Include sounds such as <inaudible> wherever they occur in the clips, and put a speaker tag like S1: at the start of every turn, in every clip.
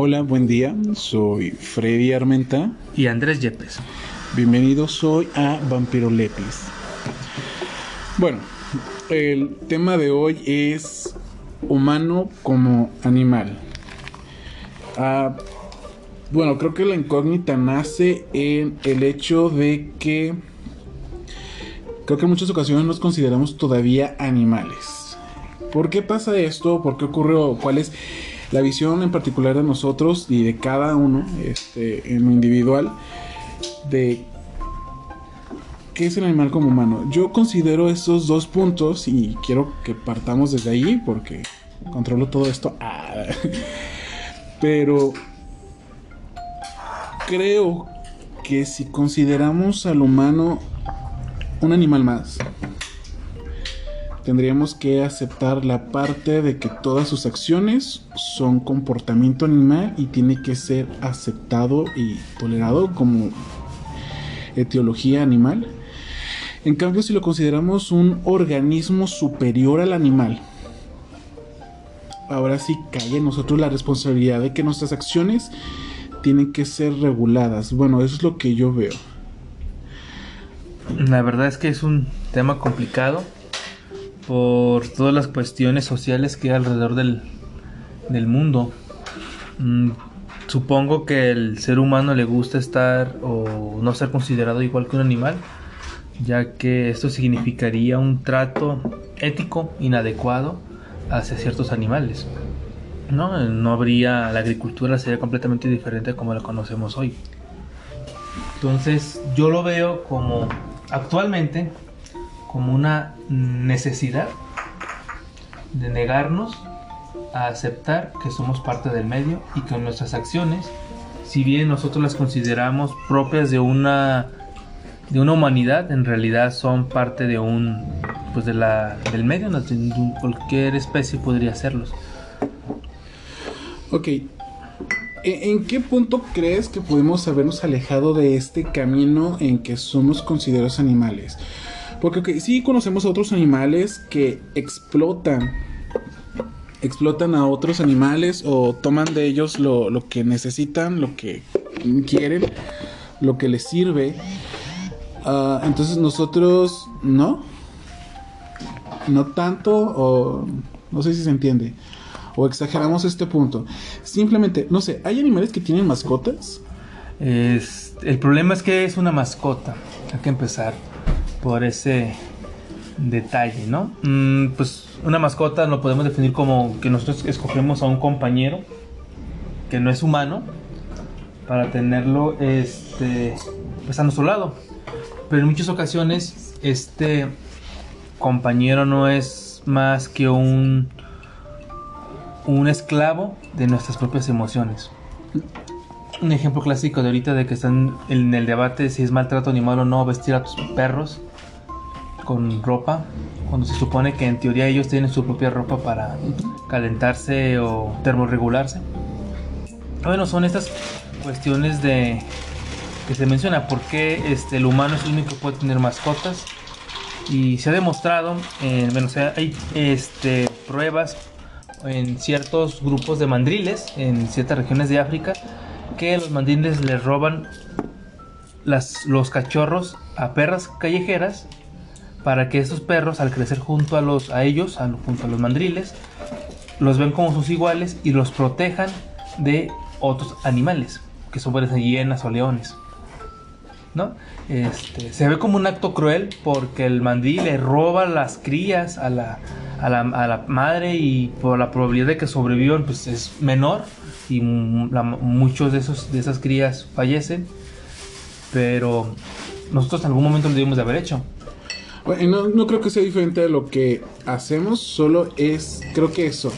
S1: Hola, buen día. Soy Freddy Armenta.
S2: Y Andrés Yepes.
S1: Bienvenidos hoy a Vampiro Lepis. Bueno, el tema de hoy es humano como animal. Ah, bueno, creo que la incógnita nace en el hecho de que creo que en muchas ocasiones nos consideramos todavía animales. ¿Por qué pasa esto? ¿Por qué ocurrió? ¿Cuál es la visión en particular de nosotros y de cada uno este, en lo individual de qué es el animal como humano? Yo considero esos dos puntos y quiero que partamos desde ahí porque controlo todo esto. Ah. <laughs> Pero creo que si consideramos al humano un animal más, tendríamos que aceptar la parte de que todas sus acciones son comportamiento animal y tiene que ser aceptado y tolerado como etiología animal. En cambio, si lo consideramos un organismo superior al animal, ahora sí cae en nosotros la responsabilidad de que nuestras acciones tienen que ser reguladas. Bueno, eso es lo que yo veo.
S2: La verdad es que es un tema complicado por todas las cuestiones sociales que hay alrededor del, mundo. Mm, supongo que el ser humano le gusta estar o no ser considerado igual que un animal, ya que esto significaría un trato ético inadecuado hacia ciertos animales. ¿no? no habría, la agricultura sería completamente diferente como la conocemos hoy. Entonces yo lo veo como actualmente como una necesidad de negarnos a aceptar que somos parte del medio y que nuestras acciones, si bien nosotros las consideramos propias de una de una humanidad, en realidad son parte de un pues de la del medio, cualquier especie podría hacerlos.
S1: Ok. ¿E-, ¿En qué punto crees que podemos habernos alejado de este camino en que somos considerados animales? Porque okay, sí conocemos a otros animales que explotan. Explotan a otros animales o toman de ellos lo, que necesitan, lo que quieren, lo que les sirve. Uh, entonces nosotros no. No tanto o no sé si se entiende o exageramos este punto. Simplemente, no sé, ¿hay animales que tienen mascotas?
S2: Es, el problema es que es una mascota. Hay que empezar por ese detalle, ¿no? Mm, pues una mascota lo podemos definir como que nosotros escogemos a un compañero que no es humano para tenerlo este, pues a nuestro lado. Pero en muchas ocasiones este compañero no es más que un un esclavo de nuestras propias emociones. Un ejemplo clásico de ahorita de que están en el debate si es maltrato animal o no vestir a tus perros con ropa, cuando se supone que en teoría ellos tienen su propia ropa para calentarse o termorregularse. Bueno, son estas cuestiones de que se menciona por qué este, el humano es el único que puede tener mascotas y se ha demostrado, eh, bueno, o sea, hay este, pruebas en ciertos grupos de mandriles en ciertas regiones de África que los mandriles les roban las, los cachorros a perras callejeras para que estos perros al crecer junto a los a ellos junto a los mandriles los ven como sus iguales y los protejan de otros animales que son hienas o leones ¿no? Este, se ve como un acto cruel porque el mandril le roba las crías a la, a la, madre y por la probabilidad de que sobrevivan pues es menor y muchos de, esos, de esas crías fallecen. Pero nosotros en algún momento lo debemos de haber hecho.
S1: Bueno, no, creo que sea diferente de lo que hacemos, solo es, creo que eso.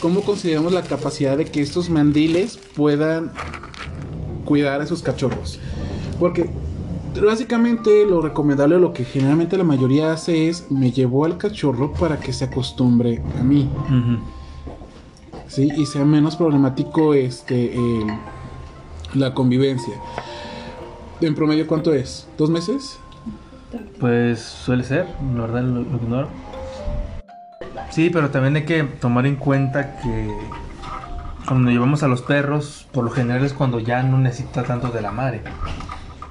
S1: ¿Cómo consideramos la capacidad de que estos mandiles puedan cuidar a sus cachorros? Porque básicamente lo recomendable, lo que generalmente la mayoría hace es me llevo al cachorro para que se acostumbre a mí. Sí, y sea menos problemático este la convivencia. En promedio, ¿cuánto es? ¿Dos meses?
S2: Pues suele ser, la verdad lo, lo ignoro. Sí, pero también hay que tomar en cuenta que cuando llevamos a los perros, por lo general es cuando ya no necesita tanto de la madre.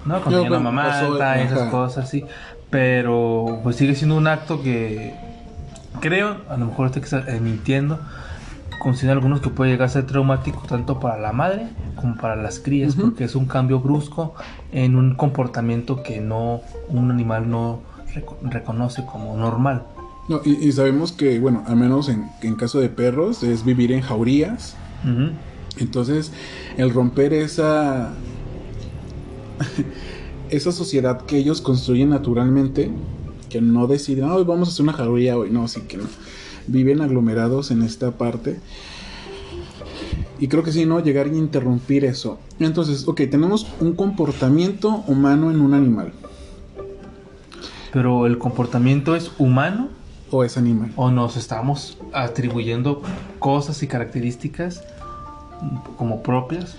S2: ¿No? Cuando
S1: No,
S2: ya la mamá está, esas cosas, sí. Pero pues sigue siendo un acto que creo, a lo mejor estoy eh, mintiendo, consideran algunos que puede llegar a ser traumático tanto para la madre como para las crías, porque es un cambio brusco en un comportamiento que no un animal no reco- reconoce como normal.
S1: No, y, y sabemos que, bueno, al menos en, en caso de perros, es vivir en jaurías. Entonces, el romper esa. <laughs> esa sociedad que ellos construyen naturalmente, que no deciden, hoy vamos a hacer una jauría hoy. No, sí que no. Viven aglomerados en esta parte. Y creo que sí, ¿no? Llegar y interrumpir eso. Entonces, ok, tenemos un comportamiento humano en un animal.
S2: Pero el comportamiento es humano
S1: O es animal.
S2: o nos estamos atribuyendo cosas y características como propias.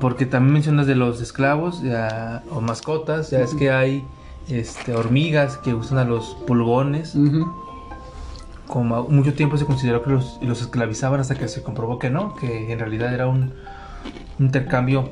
S2: Porque también mencionas de los esclavos ya, o mascotas, ya es que hay este, hormigas que usan a los pulgones. Como mucho tiempo se consideró que los, los esclavizaban hasta que se comprobó que no, que en realidad era un intercambio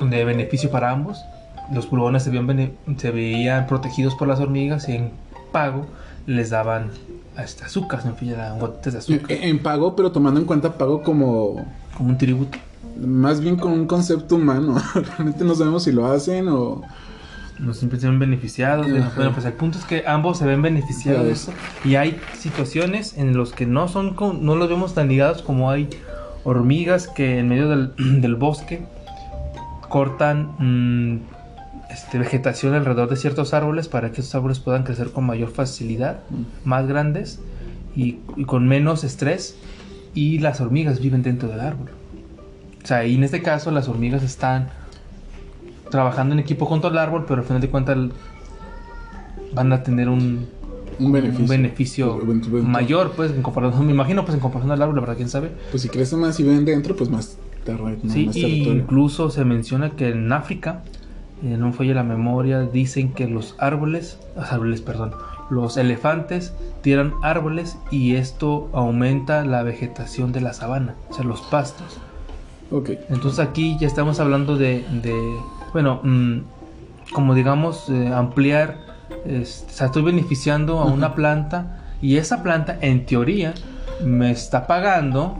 S2: de beneficio para ambos. Los pulgones se veían, se protegidos por las hormigas y en pago les daban hasta azúcar, en fin, eran gotitas de azúcar,
S1: En, en pago, pero tomando en cuenta pago como
S2: como un tributo.
S1: más bien con un concepto humano. <laughs> Realmente no sabemos si lo hacen o...
S2: No siempre se ven beneficiados.
S1: Ajá.
S2: Bueno, pues el punto es que ambos se ven beneficiados de eso. Y hay situaciones en los que no son con- no los vemos tan ligados como hay hormigas que en medio del, <clears throat> del bosque cortan mm, este, vegetación alrededor de ciertos árboles para que esos árboles puedan crecer con mayor facilidad, más grandes y, y con menos estrés. Y las hormigas viven dentro del árbol. O sea, y en este caso las hormigas están trabajando en equipo contra el árbol, pero al final de cuentas van a tener un,
S1: Un beneficio.
S2: un beneficio
S1: bueno,
S2: mayor, pues, en comparación, me imagino, pues, en comparación al árbol, la verdad, quién sabe.
S1: Pues si crece más y ven dentro, pues más, terre- no,
S2: sí,
S1: más
S2: y incluso se menciona que en África, eh, no falla la memoria, dicen que los árboles, los árboles, perdón, los elefantes tiran árboles y esto aumenta la vegetación de la sabana, o sea, los pastos.
S1: Ok.
S2: Entonces aquí ya estamos hablando de, de, bueno, mm, como digamos, eh, ampliar, es- o sea, estoy beneficiando a una planta y esa planta en teoría me está pagando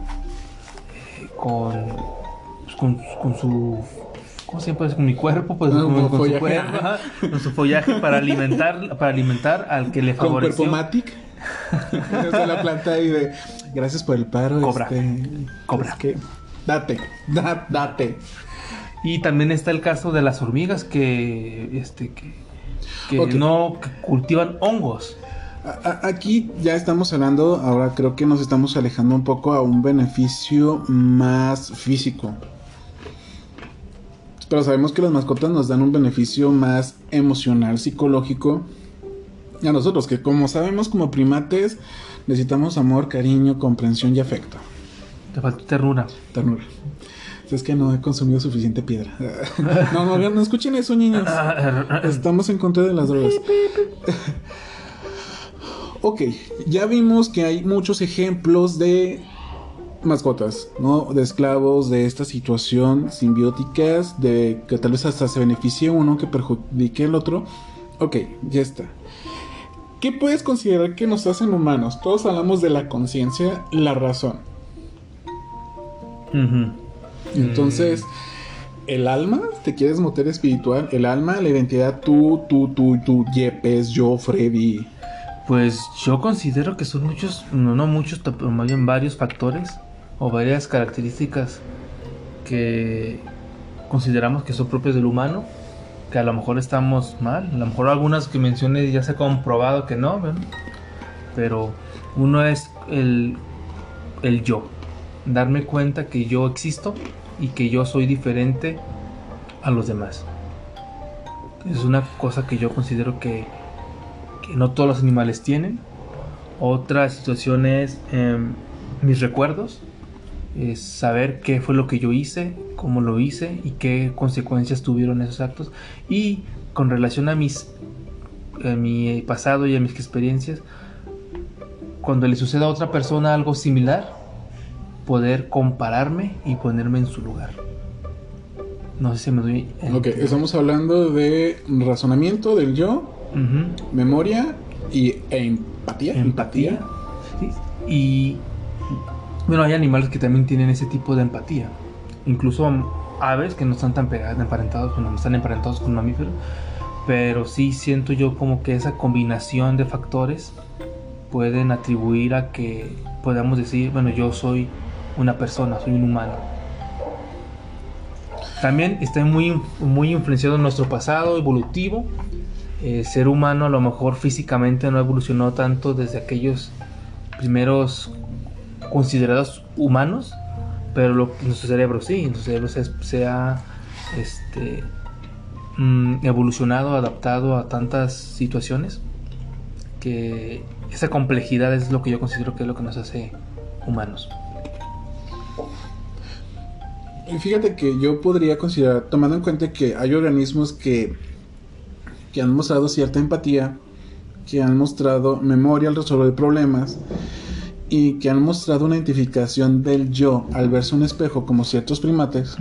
S2: eh, con, pues, con, con su... ¿Cómo se? Pues, Con mi cuerpo, pues con,
S1: con
S2: con su
S1: follaje.
S2: cuerpo, ajá, con su follaje para alimentar, para alimentar al que le
S1: Con
S2: favoreció.
S1: cuerpo matic. <laughs> Esa es la planta ahí de... Gracias por el paro.
S2: Cobra.
S1: este,
S2: Cobra.
S1: es que- date. da- date.
S2: Y también está el caso de las hormigas que, este, que, que no que cultivan hongos.
S1: Aquí ya estamos hablando, ahora creo que nos estamos alejando un poco a un beneficio más físico. Pero sabemos que las mascotas nos dan un beneficio más emocional, psicológico. A nosotros, que como sabemos como primates, necesitamos amor, cariño, comprensión y afecto.
S2: Te faltó ternura.
S1: Ternura. Es que no he consumido suficiente piedra. <laughs> no, no, no escuchen eso, niños. Estamos en contra de las drogas. <laughs> ok, ya vimos que hay muchos ejemplos de mascotas, ¿no? De esclavos, de esta situación simbióticas, de que tal vez hasta se beneficie uno que perjudique el otro. Ok, ya está. ¿Qué puedes considerar que nos hacen humanos? Todos hablamos de la conciencia, la razón.
S2: Ujú.
S1: Entonces, el alma, ¿te quieres motor espiritual? El alma, la identidad, tú, tú, tú, tú, Yepes, yo, Freddy.
S2: Pues yo considero que son muchos, no, muchos, pero más bien varios factores o varias características que consideramos que son propios del humano, que a lo mejor estamos mal, a lo mejor algunas que mencioné ya se ha comprobado que no, pero uno es el, el yo, darme cuenta que yo existo y que yo soy diferente a los demás. Es una cosa que yo considero que, que no todos los animales tienen. Otra situación es em, mis recuerdos, es saber qué fue lo que yo hice, cómo lo hice y qué consecuencias tuvieron esos actos. Y con relación a mis a mi pasado y a mis experiencias, cuando le suceda a otra persona algo similar, poder compararme y ponerme en su lugar. No sé si me doy.
S1: Ok, estamos hablando de razonamiento del yo, memoria y, e empatía.
S2: Empatía. Y bueno, hay animales que también tienen ese tipo de empatía. Incluso aves que no están tan pegadas, emparentados, no están emparentados con mamíferos. Pero sí siento yo como que esa combinación de factores pueden atribuir a que podamos decir, bueno, yo soy una persona, soy un humano. También está muy, muy influenciado en nuestro pasado evolutivo. El ser humano a lo mejor físicamente no evolucionó tanto desde aquellos primeros considerados humanos, pero lo, nuestro cerebro sí, nuestro cerebro se, ha este, mm, evolucionado, adaptado a tantas situaciones que esa complejidad es lo que yo considero que es lo que nos hace humanos.
S1: Y fíjate que yo podría considerar, tomando en cuenta que hay organismos que, que han mostrado cierta empatía, que han mostrado memoria al resolver problemas y que han mostrado una identificación del yo al verse un espejo como ciertos primates,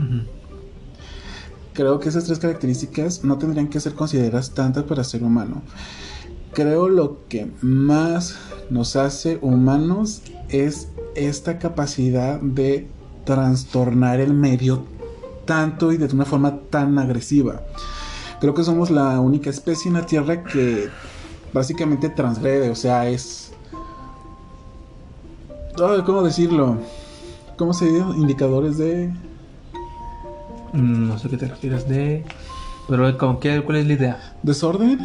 S1: creo que esas tres características no tendrían que ser consideradas tantas para ser humano. Creo lo que más nos hace humanos es esta capacidad de trastornar el medio tanto y de una forma tan agresiva. Creo que somos la única especie en la Tierra que básicamente transgrede, o sea, es... ¿Cómo decirlo? ¿Cómo se dice? Indicadores de...
S2: Mm, no sé qué te refieres de... Pero qué, ¿cuál es la idea?
S1: ¿Desorden?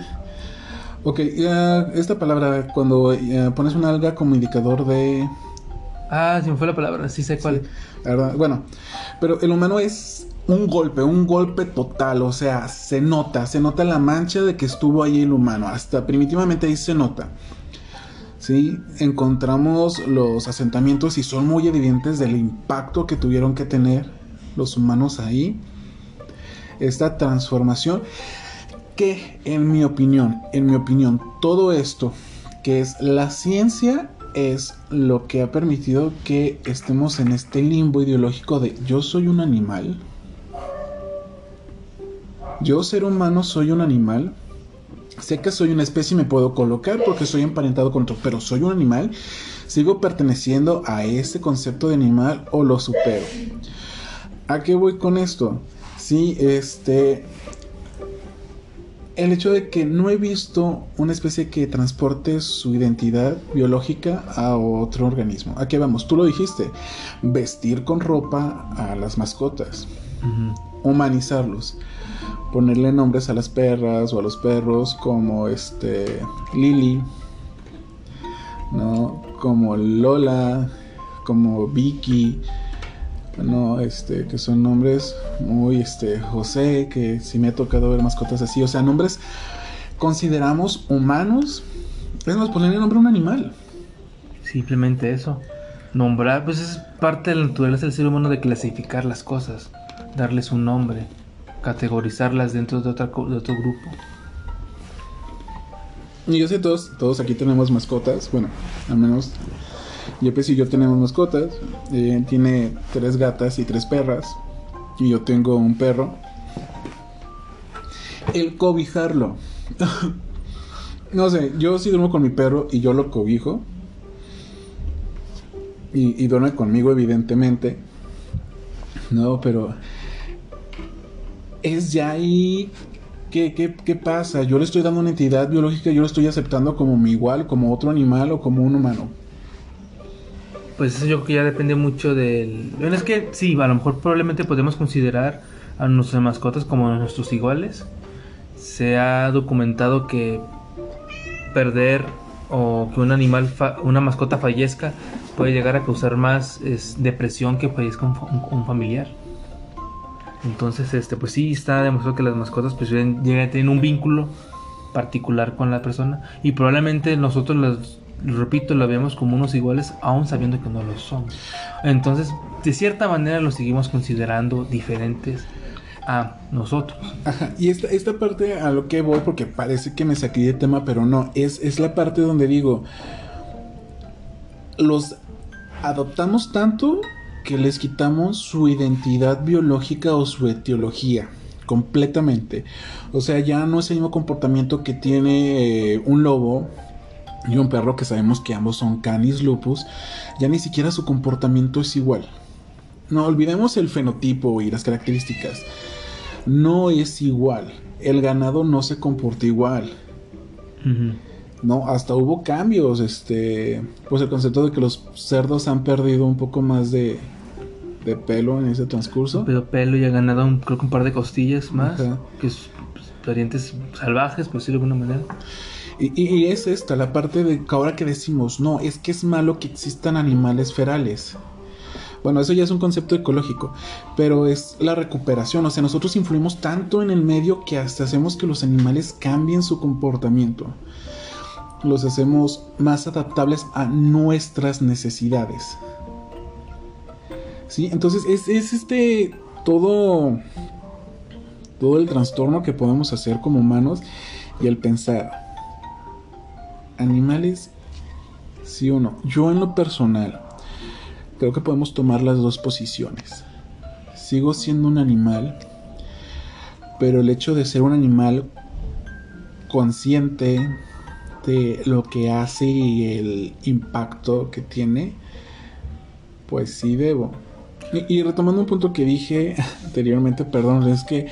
S1: Ok, esta palabra, cuando pones una alga como indicador de...
S2: Ah, si me fue la palabra, sí sé cuál.
S1: Bueno, pero el humano es un golpe, un golpe total, o sea, se nota, se nota la mancha de que estuvo ahí el humano, hasta primitivamente ahí se nota. ¿Sí? Encontramos los asentamientos y son muy evidentes del impacto que tuvieron que tener los humanos ahí. Esta transformación que en mi opinión, en mi opinión, todo esto que es la ciencia es lo que ha permitido que estemos en este limbo ideológico de yo soy un animal. Yo ser humano soy un animal. Sé que soy una especie y me puedo colocar porque soy emparentado con otro, pero soy un animal. Sigo perteneciendo a ese concepto de animal o lo supero. ¿A qué voy con esto? Sí, este el hecho de que no he visto una especie que transporte su identidad biológica a otro organismo. Aquí vamos, tú lo dijiste, vestir con ropa a las mascotas, humanizarlos, ponerle nombres a las perras o a los perros como este Lily, ¿no? Como Lola, como Vicky, no, este, que son nombres muy, este, José, que sí me ha tocado ver mascotas así, o sea, nombres consideramos humanos, es más, ponerle nombre a un animal.
S2: Simplemente eso. Nombrar, pues es parte de la naturaleza del ser humano de clasificar las cosas, darles un nombre, categorizarlas dentro de, otra, de otro grupo.
S1: Y yo sé, todos, todos aquí tenemos mascotas, bueno, al menos Yepes y yo tenemos mascotas. Eh, tiene tres gatas y tres perras. Y yo tengo un perro. El cobijarlo. <laughs> no sé, yo sí duermo con mi perro y yo lo cobijo. Y, duerme conmigo, evidentemente. No, pero. Es ya ahí ¿Qué, ¿Qué, qué, pasa? Yo le estoy dando una entidad biológica, yo lo estoy aceptando como mi igual, como otro animal o como un humano
S2: pues eso yo creo que ya depende mucho del... Bueno, es que sí, a lo mejor probablemente podemos considerar a nuestras mascotas como nuestros iguales. Se ha documentado que perder o que un animal, una mascota fallezca puede llegar a causar más depresión que fallezca un, familiar. Entonces, este, pues sí, está demostrado que las mascotas pues llegan a tener un vínculo particular con la persona y probablemente nosotros las repito, lo vemos como unos iguales, aún sabiendo que no lo son. Entonces, de cierta manera los seguimos considerando diferentes a nosotros.
S1: Ajá, y esta, esta parte a lo que voy, porque parece que me saqué de tema, pero no, es, es la parte donde digo, los adoptamos tanto que les quitamos su identidad biológica o su etiología completamente. O sea, ya no es el mismo comportamiento que tiene eh, un lobo y un perro que sabemos que ambos son canis lupus, ya ni siquiera su comportamiento es igual. No olvidemos el fenotipo y las características. No es igual. El ganado no se comporta igual. No, hasta hubo cambios. Este, pues el concepto de que los cerdos han perdido un poco más de, de pelo en ese transcurso.
S2: Pero pelo y ha ganado un, creo que un par de costillas más. Que es parientes salvajes, por decirlo de alguna manera.
S1: Y, es esta, la parte de que ahora que decimos, no, es que es malo que existan animales ferales. Bueno, eso ya es un concepto ecológico, pero es la recuperación. O sea, nosotros influimos tanto en el medio que hasta hacemos que los animales cambien su comportamiento. Los hacemos más adaptables a nuestras necesidades. ¿Sí? Entonces es, es este todo todo el trastorno que podemos hacer como humanos y el pensar animales, sí o no. Yo en lo personal creo que podemos tomar las dos posiciones. Sigo siendo un animal, pero el hecho de ser un animal consciente de lo que hace y el impacto que tiene, pues sí debo. Y, retomando un punto que dije <laughs> anteriormente, perdón, es que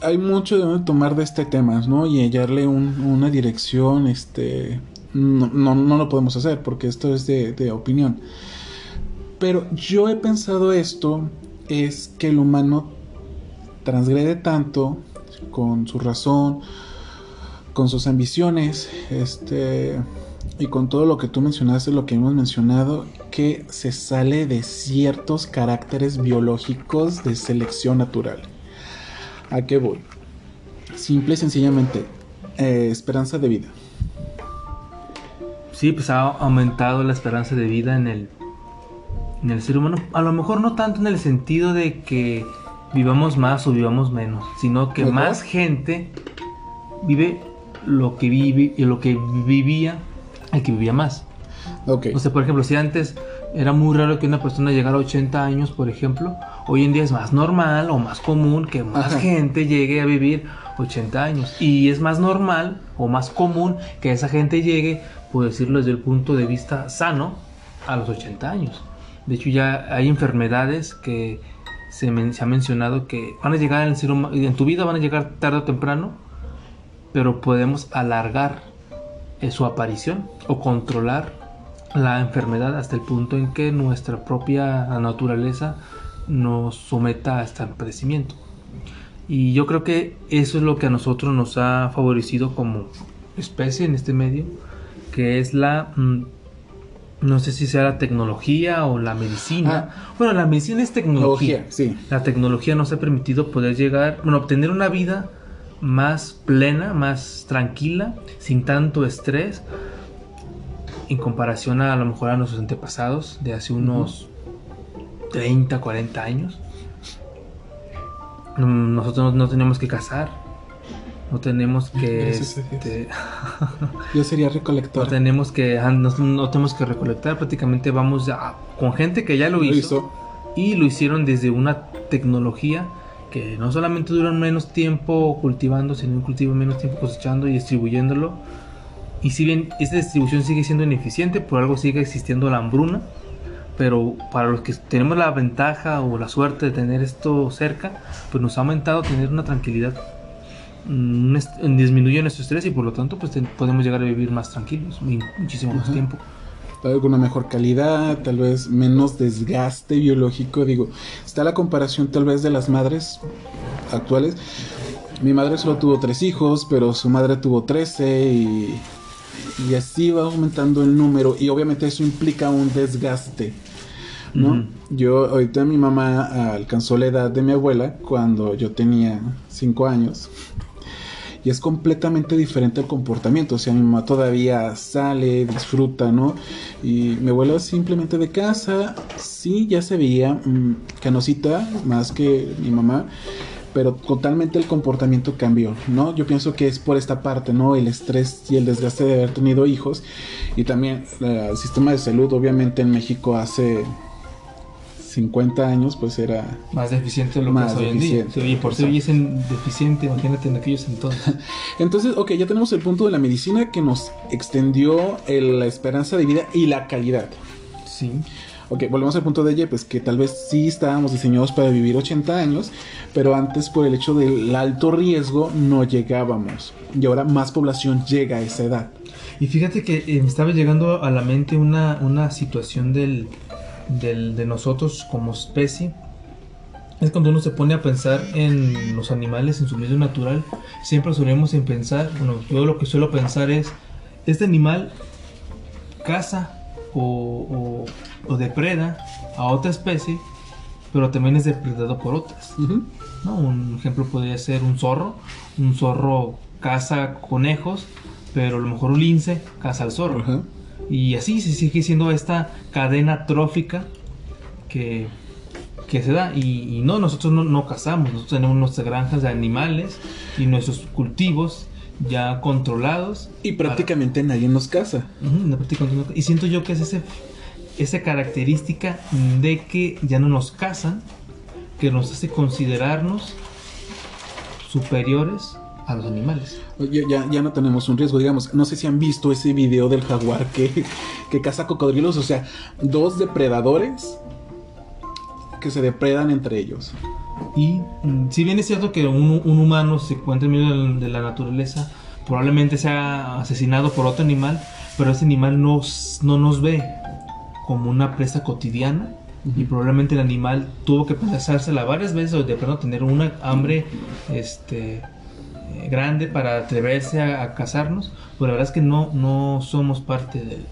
S1: hay mucho de donde tomar de este tema, ¿no? Y hallarle una dirección, este, no, no, lo podemos hacer porque esto es de, de, opinión. Pero yo he pensado esto, es que el humano transgrede tanto con su razón, con sus ambiciones, este, y con todo lo que tú mencionaste, lo que hemos mencionado, que se sale de ciertos caracteres biológicos de selección natural. ¿A qué voy? Simple y sencillamente, eh, esperanza de vida.
S2: Sí, pues ha aumentado la esperanza de vida en el, en el ser humano. A lo mejor no tanto en el sentido de que vivamos más o vivamos menos, sino que más gente vive lo que vive y lo que vivía el que vivía más. Okay. O sea, por ejemplo, si antes era muy raro que una persona llegara a 80 años, por ejemplo, Hoy en día es más normal o más común que más gente llegue a vivir 80 años. Y es más normal o más común que esa gente llegue, por decirlo desde el punto de vista sano, a los 80 años. De hecho, ya hay enfermedades que se, ha mencionado que van a llegar en, el en tu vida, van a llegar tarde o temprano, pero podemos alargar eh, su aparición o controlar la enfermedad hasta el punto en que nuestra propia naturaleza nos someta a este padecimiento. Y yo creo que eso es lo que a nosotros nos ha favorecido como especie en este medio, que es la, mm, no sé si sea la tecnología o la medicina. Ah. bueno, la medicina es tecnología. sí. La tecnología nos ha permitido poder llegar, bueno, obtener una vida más plena, más tranquila, sin tanto estrés, en comparación a, a lo mejor a nuestros antepasados de hace unos 30, 40 años. Mm, nosotros no, tenemos que cazar. No tenemos <laughs> que. Este, <laughs>
S1: Yo sería recolector.
S2: No tenemos que. Ah, no, tenemos que recolectar. Prácticamente vamos ya con gente que ya lo, hizo, Y lo hicieron desde una tecnología que no solamente dura menos tiempo cultivando, sino cultiva menos tiempo cosechando y distribuyéndolo. Y si bien esta distribución sigue siendo ineficiente, por algo sigue existiendo la hambruna pero para los que tenemos la ventaja o la suerte de tener esto cerca, pues nos ha aumentado tener una tranquilidad, mm, disminuye nuestro estrés y por lo tanto pues podemos llegar a vivir más tranquilos, muchísimo más tiempo.
S1: Tal vez con una mejor calidad, tal vez menos desgaste biológico, digo, está la comparación tal vez de las madres actuales. Mi madre solo tuvo tres hijos, pero su madre tuvo trece y, y así va aumentando el número y obviamente eso implica un desgaste ¿no? Yo, ahorita mi mamá alcanzó la edad de mi abuela cuando yo tenía 5 años. Y es completamente diferente el comportamiento. O sea, mi mamá todavía sale, disfruta, ¿no? Y mi abuela simplemente de casa, sí, ya se veía mm, canosita más que mi mamá pero totalmente el comportamiento cambió, ¿no? Yo pienso que es por esta parte, ¿no? El estrés y el desgaste de haber tenido hijos y también eh, el sistema de salud, obviamente en México hace 50 años, pues era...
S2: Más deficiente de lo
S1: Más
S2: que es hoy en día. y por si
S1: exacto.
S2: hubiesen deficiente, imagínate en aquellos entonces. <laughs>
S1: Entonces, ok, ya tenemos el punto de la medicina que nos extendió el- la esperanza de vida y la calidad.
S2: Sí.
S1: Ok, volvemos al punto de ella, pues que tal vez sí estábamos diseñados para vivir 80 años, pero antes por el hecho del alto riesgo no llegábamos. Y ahora más población llega a esa edad.
S2: Y fíjate que eh, me estaba llegando a la mente una, una situación del, del- de nosotros como especie. Es cuando uno se pone a pensar en los animales, en su medio natural, siempre solemos en pensar, bueno, yo lo que suelo pensar es, este animal caza o, o- o depreda a otra especie, pero también es depredado por otras. ¿no? Un ejemplo podría ser un zorro. Un zorro caza conejos, pero a lo mejor un lince caza al zorro. Y así se sigue siendo esta cadena trófica que, que se da. Y, y no, nosotros no, no cazamos, nosotros tenemos nuestras granjas de animales y nuestros cultivos ya controlados.
S1: Y prácticamente nadie nos casa.
S2: Y siento yo que es ese, esa característica de que ya no nos casan, que nos hace considerarnos superiores a los animales.
S1: Ya, ya, ya no tenemos un riesgo, digamos. No sé si han visto ese video del jaguar que, <laughs> que caza cocodrilos, o sea, dos depredadores que se depredan entre ellos.
S2: Y mm, si bien es cierto que un, un humano se encuentra en medio de, de la naturaleza, probablemente sea asesinado por otro animal, pero ese animal nos, no nos ve como una presa cotidiana. Y probablemente el animal tuvo que pensársela varias veces o de pronto tener una hambre este, eh, grande para atreverse a, a cazarnos. Pero la verdad es que no, no somos parte del,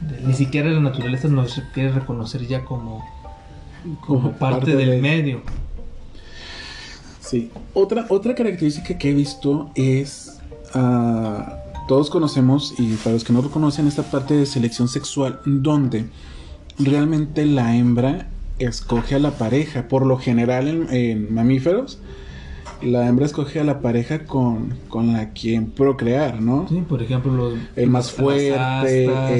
S2: del- Ni siquiera la naturaleza nos quiere reconocer ya como, como parte, del
S1: de-
S2: medio.
S1: Sí. Otra, otra característica que he visto es. ah, todos conocemos, y para los que no lo conocen, esta parte de selección sexual, donde realmente la hembra escoge a la pareja. Por lo general, en, en mamíferos, la hembra escoge a la pareja con, con la quien procrear, ¿no?
S2: Sí, por ejemplo, los,
S1: El más fuerte,
S2: astas,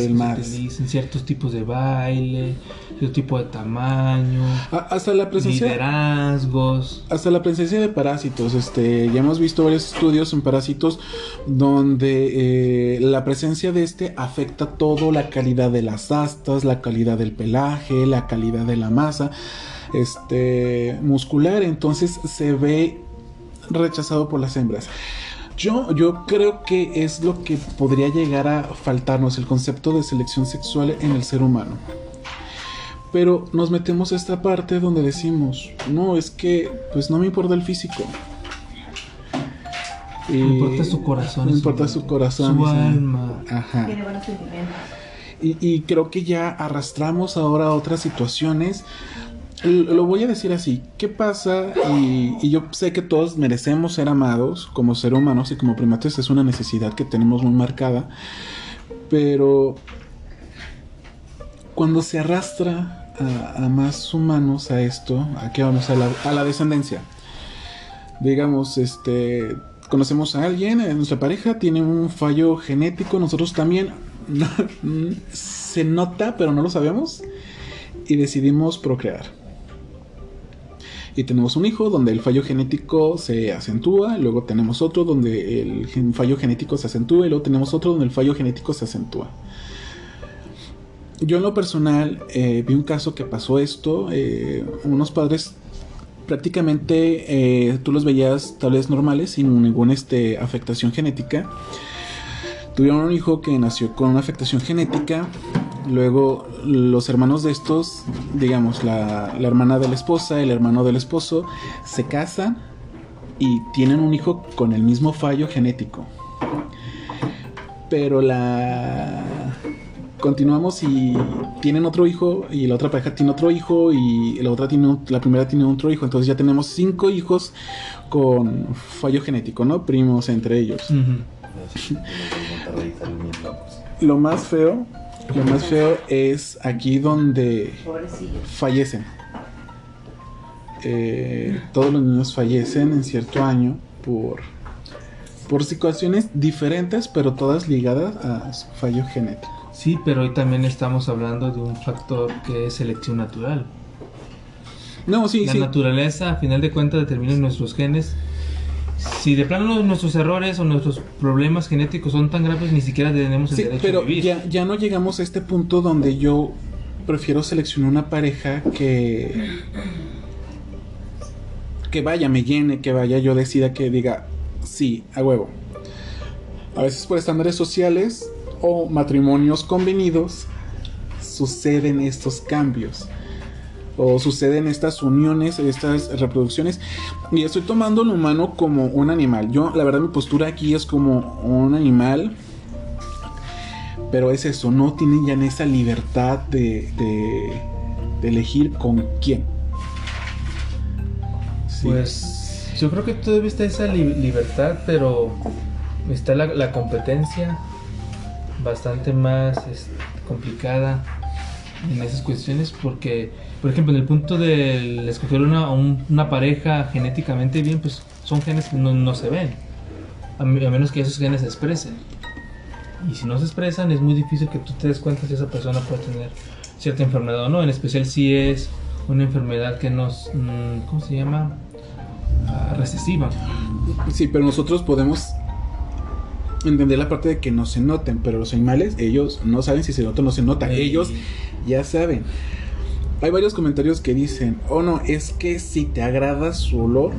S1: el más-
S2: utilizan ciertos tipos de baile, cierto tipo de tamaño,
S1: A- hasta la presencia.
S2: liderazgos.
S1: Hasta la presencia de parásitos, este, ya hemos visto varios estudios en parásitos donde eh, la presencia de este afecta todo la calidad de las astas, la calidad del pelaje, la calidad de la masa, este, muscular, entonces se ve rechazado por las hembras. Yo, yo creo que es lo que podría llegar a faltarnos, el concepto de selección sexual en el ser humano. Pero nos metemos a esta parte donde decimos, no, es que pues no me importa el físico.
S2: Me importa su corazón.
S1: Me importa su corazón.
S2: Su alma.
S1: Ajá.
S3: Tiene buenos sentimientos.
S1: Y, y creo que ya arrastramos ahora a otras situaciones. Lo voy a decir así, ¿qué pasa? Y, yo sé que todos merecemos ser amados como seres humanos y como primates es una necesidad que tenemos muy marcada, pero cuando se arrastra a, a más humanos a esto, ¿a qué vamos? A la, a la descendencia. Digamos, este, conocemos a alguien, eh, nuestra pareja tiene un fallo genético, nosotros también <laughs> se nota, pero no lo sabemos, y decidimos procrear. Y tenemos un hijo donde el fallo genético se acentúa, luego tenemos otro donde el fallo genético se acentúa, y luego tenemos otro donde el fallo genético se acentúa. Yo en lo personal eh, vi un caso que pasó esto, eh, unos padres prácticamente eh, tú los veías tal vez normales sin ninguna este, afectación genética. Tuvieron un hijo que nació con una afectación genética. Luego los hermanos de estos, digamos, la, la hermana de la esposa, el hermano del esposo, se casan y tienen un hijo con el mismo fallo genético. Pero la... Continuamos y tienen otro hijo y la otra pareja tiene otro hijo y la otra tiene un- la primera tiene otro hijo. Entonces ya tenemos cinco hijos con fallo genético, ¿no? Primos entre ellos. <laughs> Lo más feo, lo más feo es aquí donde fallecen. Eh, todos los niños fallecen en cierto año por, por situaciones diferentes, pero todas ligadas a su fallo genético.
S2: Sí, pero hoy también estamos hablando de un factor que es selección natural.
S1: No, sí,
S2: la
S1: sí.
S2: naturaleza, a final de cuentas, determina nuestros genes. Si de plano nuestros errores o nuestros problemas genéticos son tan graves, ni siquiera tenemos el
S1: Sí,
S2: derecho
S1: pero
S2: a vivir.
S1: ya, ya no llegamos a este punto donde yo prefiero seleccionar una pareja que que vaya, me llene, que vaya, yo decida que diga sí, a huevo. A veces por estándares sociales o matrimonios convenidos suceden estos cambios o suceden estas uniones, estas reproducciones. Y estoy tomando al humano como un animal. Yo, la verdad, mi postura aquí es como un animal. Pero es eso, no tienen ya esa libertad de, elegir con quién.
S2: Pues yo creo que todavía está esa li- libertad, pero está la, la competencia bastante más este, complicada en esas cuestiones porque, por ejemplo, en el punto de escoger una, un- una pareja genéticamente bien, pues son genes que no, no se ven, a, a menos que esos genes se expresen. Y si no se expresan, es muy difícil que tú te des cuenta si esa persona puede tener cierta enfermedad o no, en especial si es una enfermedad que nos, mm, ¿cómo se llama? Ah, recesiva.
S1: Sí, pero nosotros podemos entender la parte de que no se noten, pero los animales, ellos no saben si se nota o no se nota. Ellos ya saben. Hay varios comentarios que dicen, oh no, es que si te agrada su olor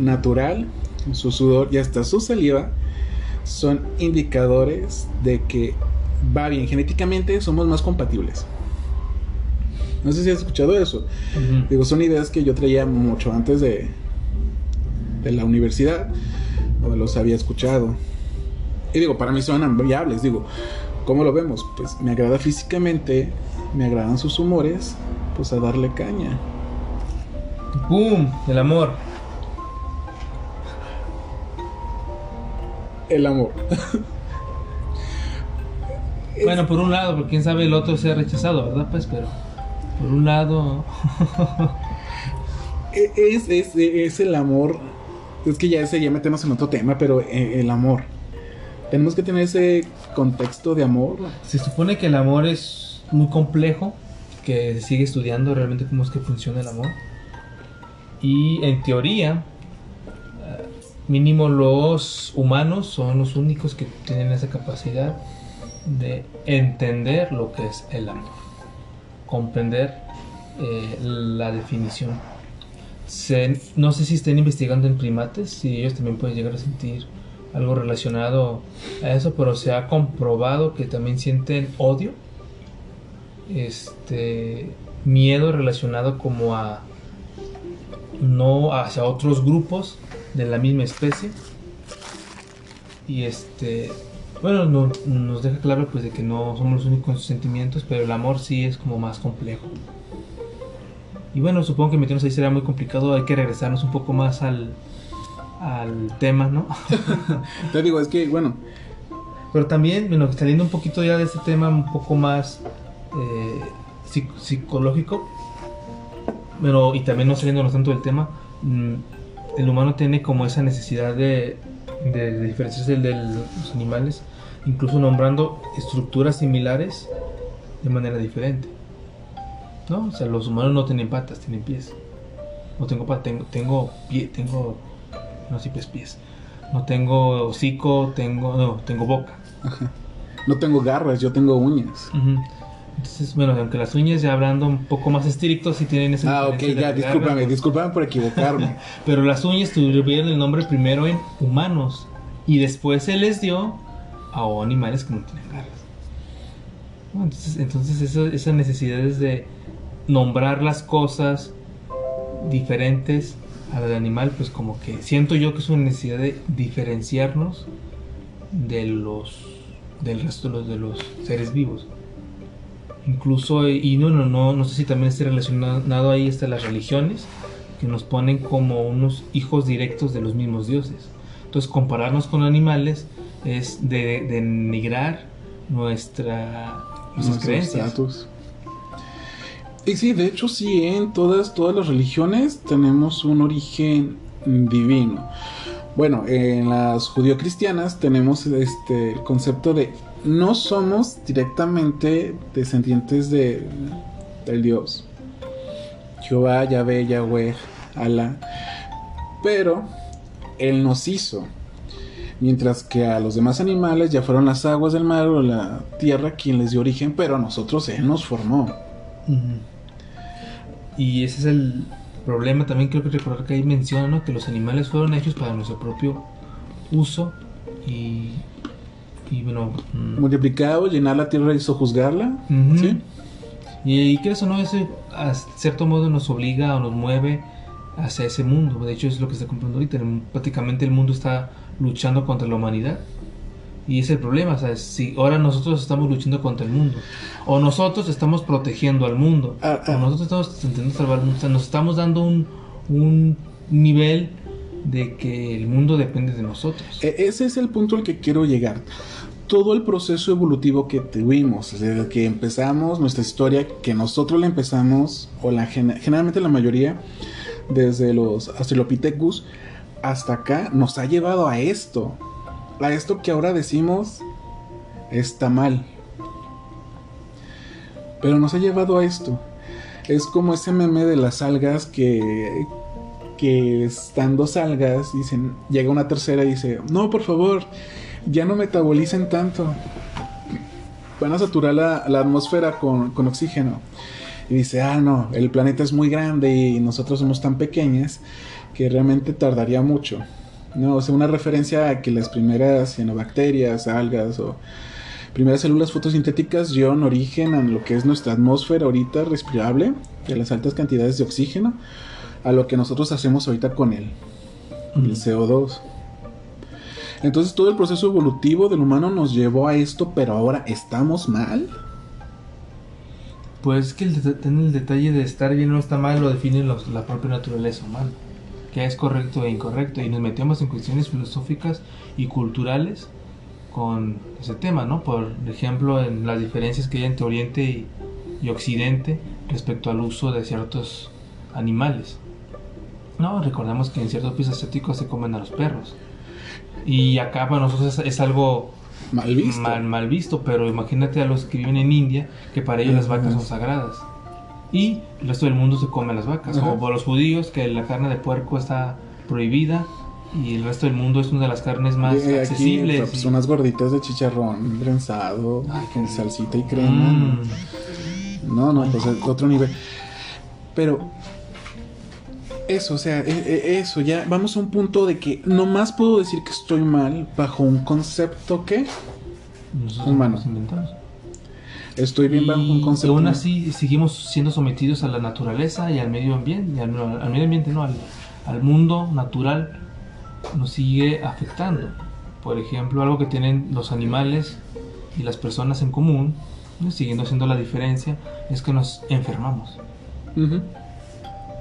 S1: natural, su sudor y hasta su saliva, son indicadores de que va bien. Genéticamente somos más compatibles. No sé si has escuchado eso. Digo, son ideas que yo traía mucho antes de, de la universidad, o los había escuchado. Y digo, para mí son viables, digo, ¿cómo lo vemos? Pues me agrada físicamente, me agradan sus humores, pues a darle caña.
S2: ¡Pum! El amor.
S1: El amor. <laughs>
S2: Bueno, por un lado, porque quién sabe el otro sea rechazado, ¿verdad? Pues, pero por un lado, <laughs>
S1: E- Es, es, es el amor. Es que ya ese ya metemos en otro tema, pero eh, el amor. Tenemos que tener ese contexto de amor.
S2: se supone que el amor es muy complejo, que se sigue estudiando realmente cómo es que funciona el amor. Y en teoría, eh, mínimo los humanos son los únicos que tienen esa capacidad de entender lo que es el amor, comprender eh, la definición. Se- no sé si estén investigando en primates, si ellos también pueden llegar a sentir algo relacionado a eso, pero se ha comprobado que también sienten odio, este miedo relacionado como a no hacia otros grupos de la misma especie. Y este bueno no- nos deja claro pues de que no somos los únicos sentimientos pero el amor sí es como más complejo y bueno supongo que meternos ahí será muy complicado hay que regresarnos un poco más al al tema no <laughs>
S1: Te digo, es que, bueno,
S2: Pero también, bueno, saliendo un poquito ya de este tema un poco más eh, psic- psicológico, pero y también no saliéndonos tanto del tema, mm, el humano tiene como esa necesidad de, de, de diferenciarse del- de los animales, incluso nombrando estructuras similares de manera diferente. ¿No? O sea, los humanos no tienen patas, tienen pies. No tengo patas, tengo, tengo pie, tengo, no sé, pies, pies. No tengo hocico, tengo, no, tengo boca.
S1: no tengo garras, yo tengo uñas.
S2: Entonces, bueno, aunque las uñas ya hablando un poco más estrictos, sí tienen esa
S1: Ah, ok, ya, discúlpame,
S2: garras,
S1: discúlpame por equivocarme. <laughs>
S2: Pero las uñas tuvieron el nombre primero en humanos y después se les dio a animales que no tienen garras. Bueno, entonces, entonces eso- esas necesidades de nombrar las cosas diferentes a la del animal, pues como que siento yo que es una necesidad de diferenciarnos de los del resto de los, de los seres vivos. Incluso, y no, no, no, no sé si también esté relacionado ahí hasta las religiones, que nos ponen como unos hijos directos de los mismos dioses. Entonces, compararnos con animales es de, denigrar nuestra, nuestras creencias.
S1: estatus. Y sí, de hecho sí, en todas, todas las religiones tenemos un origen divino. Bueno, en las judio-cristianas tenemos este el concepto de no somos directamente descendientes de, del Dios. Jehová, Yahvé, Yahweh, Alá. Pero Él nos hizo. Mientras que a los demás animales ya fueron las aguas del mar o la tierra quien les dio origen, pero a nosotros Él nos formó.
S2: Y ese es el problema también, creo que recordar que ahí menciona ¿no? que los animales fueron hechos para nuestro propio uso y, y bueno... mm,
S1: Multiplicado, llenar la tierra y sojuzgarla. ¿Sí?
S2: Y, que eso no, eso a cierto modo nos obliga o nos mueve hacia ese mundo. De hecho, es lo que está comprando ahorita. Prácticamente el mundo está luchando contra la humanidad. Y ese es el problema. Sea, si ahora nosotros estamos luchando contra el mundo, o nosotros estamos protegiendo al mundo,
S1: Ah, ah.
S2: o nosotros estamos intentando salvar el mundo. O sea, nos estamos dando un, un nivel de que el mundo depende de nosotros.
S1: E- Ese es el punto al que quiero llegar. Todo el proceso evolutivo que tuvimos, desde que empezamos nuestra historia, que nosotros la empezamos, o la gen- generalmente la mayoría, desde los Australopithecus hasta acá, nos ha llevado a esto. A esto que ahora decimos está mal. Pero nos ha llevado a esto. Es como ese meme de las algas que que están dos algas, dicen, llega una tercera y dice, no, por favor, ya no metabolicen tanto. Van a saturar la, la atmósfera con, con oxígeno. Y dice, ah, no, el planeta es muy grande y nosotros somos tan pequeñas que realmente tardaría mucho. No, o sea, una referencia a que las primeras cianobacterias, algas o primeras células fotosintéticas dieron origen a lo que es nuestra atmósfera ahorita respirable, de las altas cantidades de oxígeno, a lo que nosotros hacemos ahorita con él, el CO2. Entonces todo el proceso evolutivo del humano nos llevó a esto, pero ahora estamos mal.
S2: Pues es que el, det- el detalle de estar bien o está mal lo define los- la propia naturaleza humana, que es correcto e incorrecto, y nos metemos en cuestiones filosóficas y culturales con ese tema, ¿no? Por ejemplo, en las diferencias que hay entre Oriente y, y Occidente respecto al uso de ciertos animales. No, recordamos que en ciertos países asiáticos se comen a los perros. Y acá para nosotros es, es algo
S1: Mal visto.
S2: Mal, mal visto, pero imagínate a los que viven en India, que para ellos las vacas son sagradas. Y el resto del mundo se come las vacas.
S1: Ajá.
S2: O por los judíos, que la carne de puerco está prohibida. Y el resto del mundo es una de las carnes más
S1: Y aquí,
S2: accesibles.
S1: pues,
S2: y-
S1: unas gorditas de chicharrón prensado,
S2: Ay,
S1: con salsita y crema.
S2: Mm.
S1: No, no, pues es otro nivel. Pero eso, o sea, e- e- eso, ya vamos a un punto de que nomás puedo decir que estoy mal bajo un concepto que
S2: Nosotros
S1: humano.
S2: nos inventamos.
S1: Estoy bien bajo un
S2: Y
S1: concepto.
S2: aún así seguimos siendo sometidos a la naturaleza y al medio ambiente, y al, al medio ambiente no, al, al mundo natural nos sigue afectando. Por ejemplo, algo que tienen los animales y las personas en común, ¿no? siguiendo haciendo la diferencia, es que nos enfermamos.
S1: Ujú.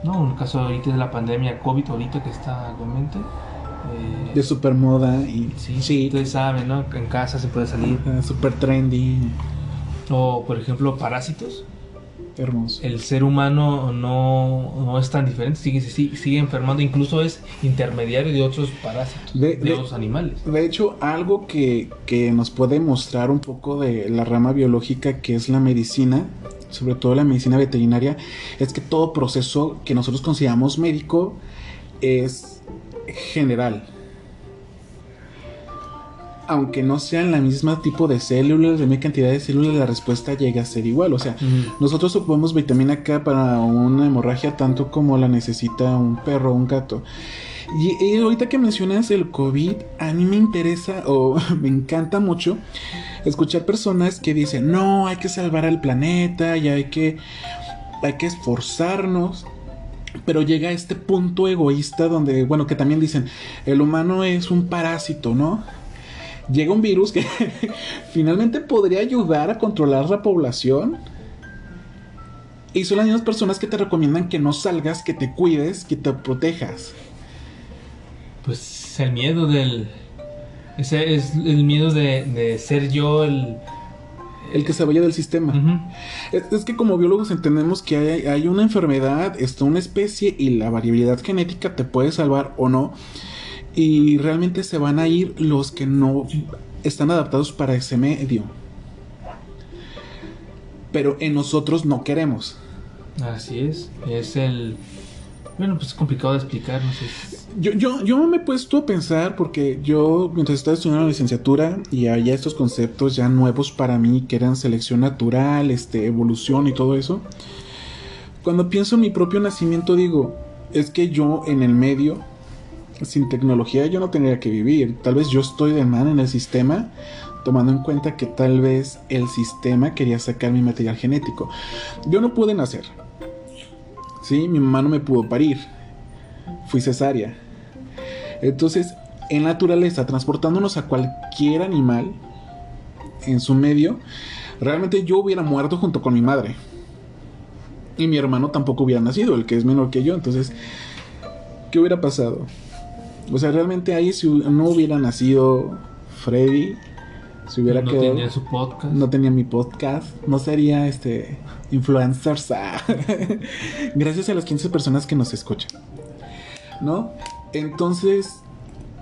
S2: ¿no? Un caso ahorita de la pandemia COVID, ahorita que está actualmente. eh,
S1: De super moda y
S2: sí,
S1: sí,
S2: ustedes saben, ¿no? En casa se puede salir.
S1: eh, super trendy,
S2: O, por ejemplo, parásitos.
S1: hermoso.
S2: el ser humano no, no es tan diferente, sigue, sigue, sigue enfermando, incluso es intermediario de otros parásitos,
S1: De-
S2: de,
S1: de-
S2: otros animales.
S1: De hecho, algo que, que nos puede mostrar un poco de la rama biológica que es la medicina, sobre todo la medicina veterinaria, es que todo proceso que nosotros consideramos médico es general. Aunque no sean la misma tipo de células, la misma cantidad de células, la respuesta llega a ser igual. O sea, nosotros ocupamos vitamina K para una hemorragia tanto como la necesita un perro o un gato. Y, y ahorita que mencionas el COVID, a mí me interesa o <laughs> me encanta mucho escuchar personas que dicen, no, hay que salvar al planeta y hay que, hay que esforzarnos. Pero llega a este punto egoísta donde, bueno, que también dicen, el humano es un parásito, ¿no? Llega un virus que <laughs> finalmente podría ayudar a controlar la población. Y son las mismas personas que te recomiendan que no salgas, que te cuides, que te protejas.
S2: Pues el miedo del... Ese es el miedo de, de ser yo el...
S1: El que se vaya del sistema. Es que como biólogos entendemos que hay, hay una enfermedad, está una especie y la variabilidad genética te puede salvar o no. Y realmente se van a ir los que no están adaptados para ese medio. Pero en nosotros no queremos.
S2: Así es, es el... Bueno, pues es complicado de explicar, no sé.
S1: Yo, yo, yo me he puesto a pensar porque yo, mientras estaba estudiando la licenciatura y había estos conceptos ya nuevos para mí, que eran selección natural, este, evolución y todo eso, cuando pienso en mi propio nacimiento digo, es que yo en el medio, sin tecnología, yo no tendría que vivir. Tal vez yo estoy de mano en el sistema, tomando en cuenta que tal vez el sistema quería sacar mi material genético. Yo no pude nacer. Sí, mi mamá no me pudo parir. Fui cesárea. Entonces, en naturaleza, transportándonos a cualquier animal en su medio, realmente yo hubiera muerto junto con mi madre. Y mi hermano tampoco hubiera nacido, el que es menor que yo. Entonces, ¿qué hubiera pasado? O sea, realmente ahí si no hubiera nacido Freddy, si hubiera
S2: no
S1: quedado-
S2: tenía su podcast.
S1: no tenía mi podcast, no sería este influencers. <laughs> ah. Gracias a las 15 personas que nos escuchan. ¿No? Entonces,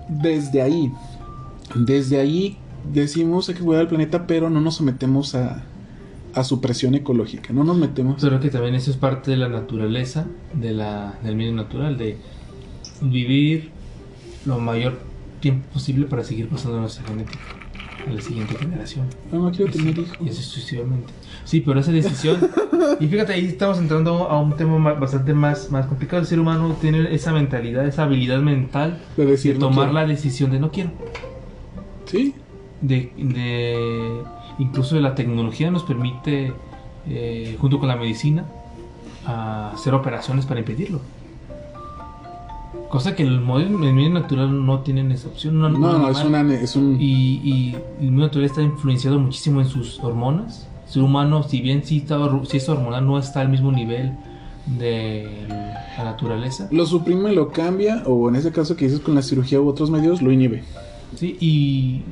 S1: desde ahí, desde ahí decimos hay que cuidar al planeta, pero no nos sometemos a, a su presión ecológica, no nos metemos.
S2: Pero que también eso es parte de la naturaleza, de la, del medio natural, de vivir lo mayor tiempo posible para seguir pasando nuestra genética a la siguiente generación.
S1: No, no quiero tener hijos.
S2: Y así sucesivamente. Sí, pero esa decisión. <laughs> y fíjate, ahí estamos entrando a un tema ma- bastante más, más complicado. El ser humano tiene esa mentalidad, esa habilidad mental
S1: De decir,
S2: de
S1: no
S2: tomar la decisión de no quiero.
S1: Sí,
S2: De, de- incluso la tecnología nos permite, eh, junto con la medicina, hacer operaciones para impedirlo. Cosa que el medio natural no tienen esa opción.
S1: no, no, es, una, es un...
S2: y, y el medio natural está influenciado muchísimo en sus hormonas. El ser humano, si bien sí, está, sí es hormonal, no está al mismo nivel de la naturaleza.
S1: Lo suprime, lo cambia, o en ese caso que dices con la cirugía u otros medios, lo inhibe.
S2: Sí, y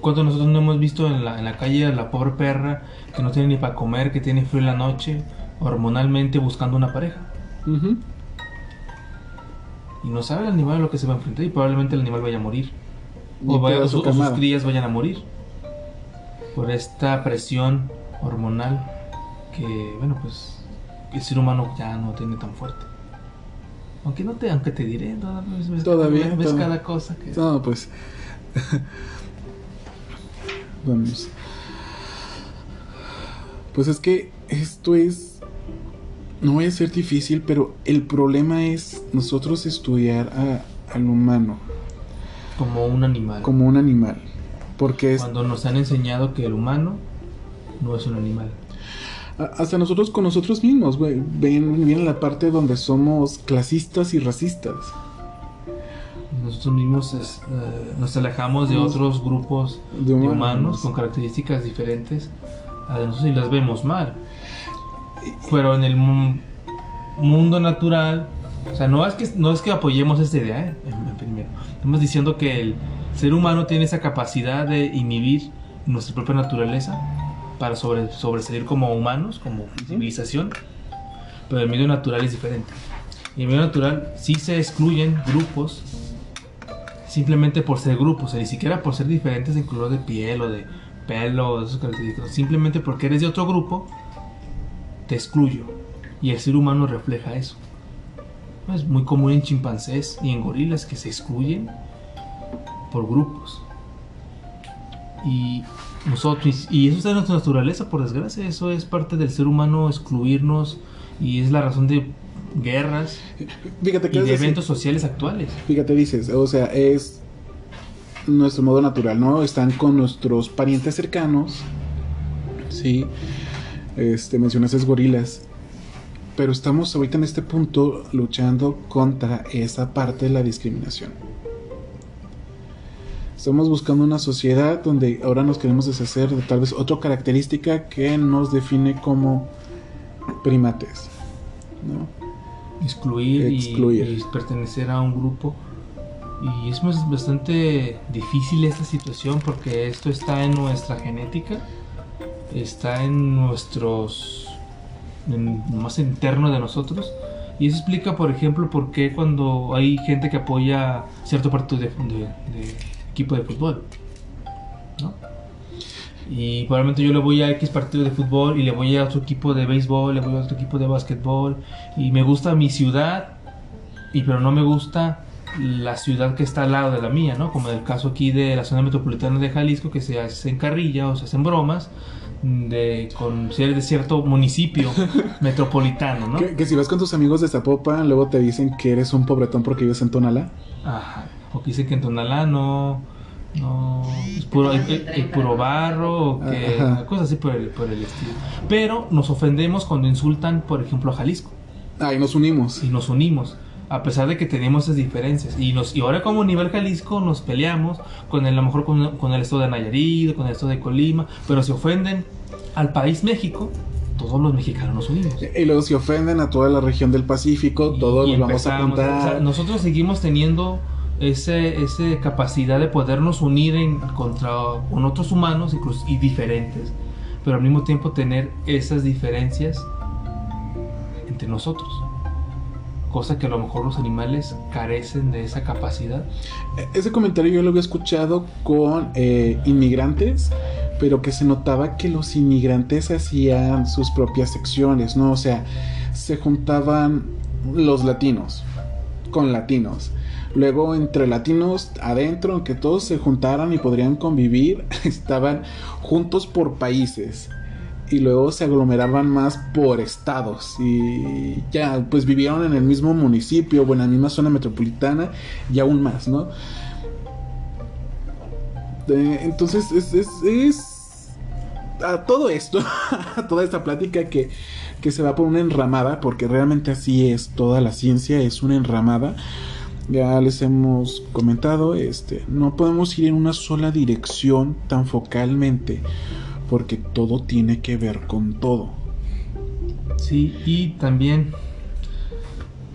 S2: cuando nosotros no hemos visto en la, en la calle a la pobre perra que no tiene ni para comer, que tiene frío en la noche, hormonalmente buscando una pareja.
S1: Ujú.
S2: Y no sabe el animal a lo que se va a enfrentar y probablemente el animal vaya a morir. O, vaya-
S1: toda
S2: o
S1: su
S2: su- o sus crías vayan a morir. Por esta presión hormonal que, bueno, pues el ser humano ya no tiene tan fuerte. Aunque no te, aunque te diré, todavía ves,
S1: Todavía,
S2: cada cosa que...
S1: No, pues. <laughs> Vamos. Pues es que esto es. No voy a ser difícil, pero el problema es nosotros estudiar a- al humano
S2: Como un animal.
S1: como un animal. Porque es,
S2: Cuando nos han enseñado que el humano no es un animal.
S1: hasta nosotros con nosotros mismos, güey. Ven, viene la parte donde somos clasistas y racistas.
S2: Nosotros mismos es, eh, nos alejamos de otros grupos
S1: De
S2: de
S1: humanos.
S2: humanos con características diferentes a nosotros y las vemos mal. Pero en el mu- mundo natural, o sea, no es que, no es que apoyemos esta idea, ¿eh? Primero. Estamos diciendo que el ser humano tiene esa capacidad de inhibir nuestra propia naturaleza para sobre, sobresalir como humanos, como civilización, pero el medio natural es diferente. Y en el medio natural sí se excluyen grupos simplemente por ser grupos, o sea, ni siquiera por ser diferentes en color de piel o de pelo, o de esas características, simplemente porque eres de otro grupo, te excluyo. Y el ser humano refleja eso. Es muy común en chimpancés y en gorilas que se excluyen por grupos. Y nosotros, y eso está en nuestra naturaleza, por desgracia, eso es parte del ser humano excluirnos y es la razón de guerras
S1: Fíjate
S2: y
S1: que
S2: de eventos sociales actuales.
S1: Fíjate, dices, o sea, es nuestro modo natural, ¿no? Están con nuestros parientes cercanos, sí. Este, mencionaste gorilas. Pero estamos ahorita en este punto luchando contra esa parte de la discriminación. Estamos buscando una sociedad donde ahora nos queremos deshacer de tal vez otra característica que nos define como primates, ¿no?
S2: excluir, y-
S1: Excluir.
S2: Y, pertenecer a un grupo. Y es bastante difícil esta situación porque esto está en nuestra genética, está en nuestros, en más interno de nosotros. Y eso explica, por ejemplo, por qué cuando hay gente que apoya cierto partido de, equipo de fútbol. ¿no? Y probablemente yo le voy a X partido de fútbol y le voy a otro equipo de béisbol, le voy a otro equipo de básquetbol. Y me gusta mi ciudad, y pero no me gusta la ciudad que está al lado de la mía, ¿no? Como en el caso aquí de la zona metropolitana de Jalisco, que se hacen carrilla o se hacen bromas de con si eres de cierto municipio <laughs> metropolitano, ¿no?
S1: Que, que si vas con tus amigos de Zapopan, luego te dicen que eres un pobretón porque vives en Tonalá.
S2: Ajá. O que dicen que en Tonalá no, no es puro, hay, hay- hay puro barro, o que
S1: Ajá.
S2: cosas así por el, por el estilo. Pero nos ofendemos cuando insultan, por ejemplo, a Jalisco.
S1: Ahí nos unimos.
S2: y nos unimos a pesar de que tenemos esas diferencias. Y nos y ahora como nivel Jalisco nos peleamos con el, a lo mejor con, con el estado de Nayarit con el estado de Colima pero se ofenden al país México todos los mexicanos nos unimos
S1: Y luego si ofenden a toda la región del Pacífico,
S2: Y-
S1: todos
S2: y
S1: nos vamos a
S2: o sea, nosotros seguimos teniendo ese, ese capacidad de podernos unir en, contra con otros humanos incluso, y diferentes pero al mismo tiempo tener esas diferencias entre nosotros cosa que a lo mejor los animales carecen de esa capacidad
S1: Ese comentario yo lo había escuchado con eh, inmigrantes, pero que se notaba que los inmigrantes hacían sus propias secciones, ¿no? O sea, se juntaban los latinos con latinos. Luego entre latinos adentro, aunque todos se juntaran y podrían convivir, <laughs> estaban juntos por países. Y luego se aglomeraban más por estados. Y ya, pues vivieron en el mismo municipio o en la misma zona metropolitana y aún más, ¿no? Entonces es, es, es a todo esto, <laughs> a toda esta plática que, que se va por una enramada, porque realmente así es toda la ciencia, es una enramada. Ya les hemos comentado, este, no podemos ir en una sola dirección tan focalmente, porque todo tiene que ver con todo.
S2: sí y también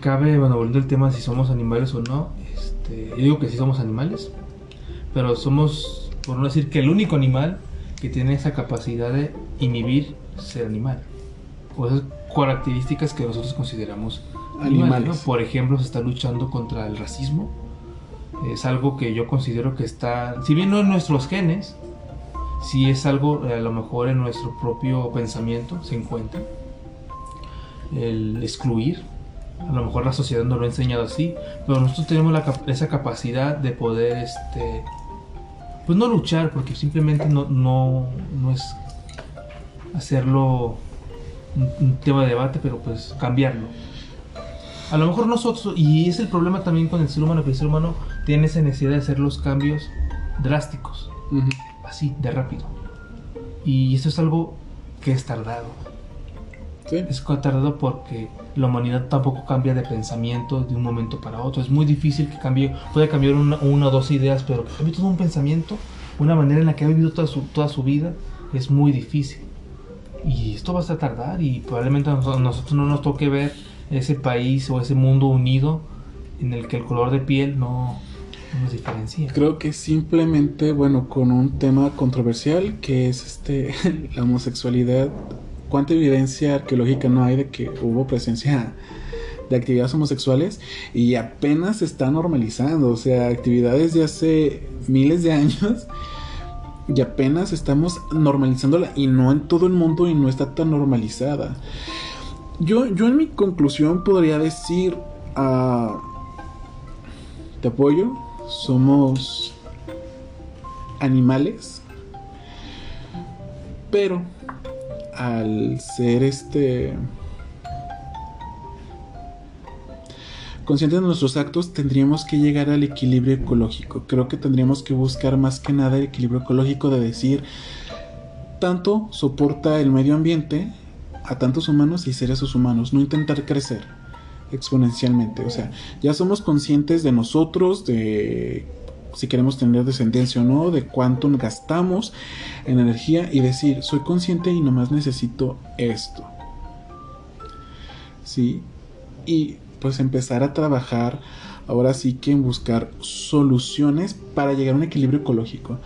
S2: cabe bueno volviendo al tema si somos animales o no este, yo digo que sí somos animales pero somos por no decir que el único animal que tiene esa capacidad de inhibir ser animal o esas características que nosotros consideramos animales,
S1: Animales.
S2: ¿no? por ejemplo se está luchando contra el racismo es algo que yo considero que está si bien no en nuestros genes si es algo a lo mejor en nuestro propio pensamiento se encuentra. El excluir a lo mejor la sociedad no lo ha enseñado así pero nosotros tenemos la esa capacidad de poder este pues no luchar porque simplemente no no, no es hacerlo un, tema de debate pero pues cambiarlo. A lo mejor nosotros y es el problema también con el ser humano que el ser humano tiene esa necesidad de hacer los cambios drásticos. Así de rápido y esto es algo que es tardado
S1: Sí.
S2: es tardado porque la humanidad tampoco cambia de pensamiento de un momento para otro. Es muy difícil que cambie, puede cambiar una, una o dos ideas, pero que cambie todo un pensamiento, una manera en la que ha vivido toda su, toda su vida, es muy difícil. Y esto va a tardar y probablemente a nosotros, no nos toque ver ese país o ese mundo unido en el que el color de piel no
S1: Creo que simplemente, bueno, con un tema controversial que es este <laughs> la homosexualidad. ¿Cuánta evidencia arqueológica no hay de que hubo presencia de actividades homosexuales? Y apenas se está normalizando, o sea, actividades de hace miles de años y apenas estamos normalizándola y no en todo el mundo y no está tan normalizada. Yo, yo en mi conclusión podría decir, ah, te apoyo, somos animales, pero al ser este conscientes de nuestros actos tendríamos que llegar al equilibrio ecológico. Creo que tendríamos que buscar más que nada el equilibrio ecológico de decir tanto soporta el medio ambiente a tantos humanos y seres humanos, no intentar crecer exponencialmente. O sea, ya somos conscientes de nosotros, de si queremos tener descendencia o no, de cuánto gastamos en energía y decir, soy consciente y nomás necesito esto. Sí, y pues empezar a trabajar ahora sí que en buscar soluciones para llegar a un equilibrio ecológico.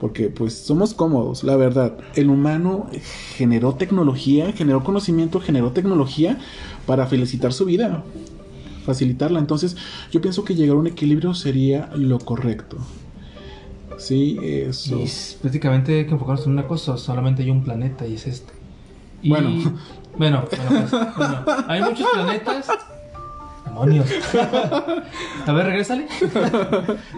S1: Porque pues somos cómodos, la verdad. El humano generó tecnología, generó conocimiento, generó tecnología para felicitar su vida, facilitarla. Entonces yo pienso que llegar a un equilibrio sería lo correcto. Sí, eso.
S2: Y s- prácticamente hay que enfocarnos en una cosa, solamente hay un planeta y es este. Y-
S1: Bueno. <laughs>
S2: Bueno, bueno, pues, bueno, hay muchos planetas. Demonios. A ver, regrésale.